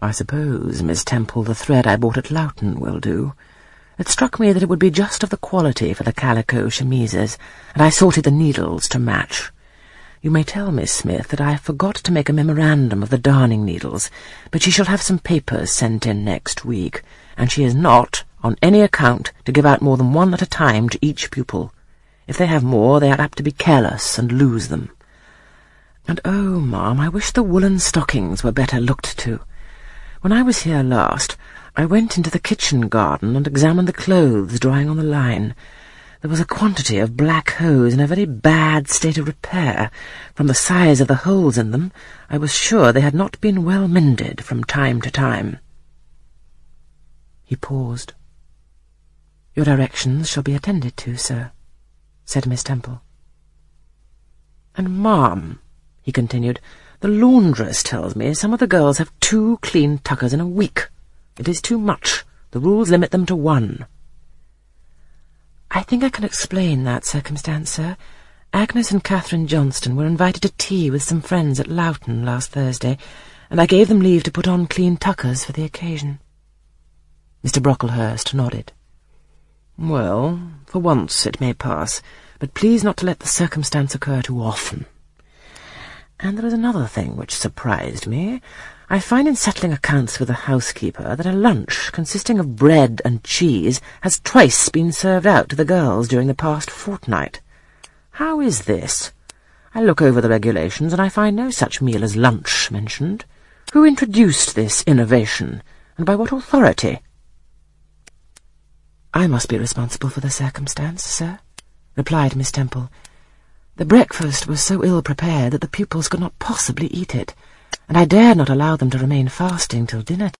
I suppose, Miss Temple, the thread I bought at Lowton will do. It struck me that it would be just of the quality for the calico chemises, and I sorted the needles to match. You may tell Miss Smith that I forgot to make a memorandum of the darning needles, but she shall have some papers sent in next week, and she is not, on any account, to give out more than one at a time to each pupil. If they have more, they are apt to be careless and lose them. And oh, ma'am, I wish the woolen stockings were better looked to. When I was here last, I went into the kitchen garden and examined the clothes drying on the line. There was a quantity of black hose in a very bad state of repair. From the size of the holes in them, I was sure they had not been well mended from time to time. He paused. Your directions shall be attended to, sir, said Miss Temple. And, ma'am, he continued, the laundress tells me some of the girls have two clean tuckers in a week. It is too much. The rules limit them to one. I think I can explain that circumstance, sir. Agnes and Catherine Johnstone were invited to tea with some friends at Lowton last Thursday, and I gave them leave to put on clean tuckers for the occasion. Mr. Brocklehurst nodded. Well, for once it may pass, but please not to let the circumstance occur too often. And there is another thing which surprised me. I find in settling accounts with the housekeeper that a lunch consisting of bread and cheese has twice been served out to the girls during the past fortnight. How is this? I look over the regulations and I find no such meal as lunch mentioned. Who introduced this innovation, and by what authority? I must be responsible for the circumstance, sir, replied Miss Temple. The breakfast was so ill prepared that the pupils could not possibly eat it and I dared not allow them to remain fasting till dinner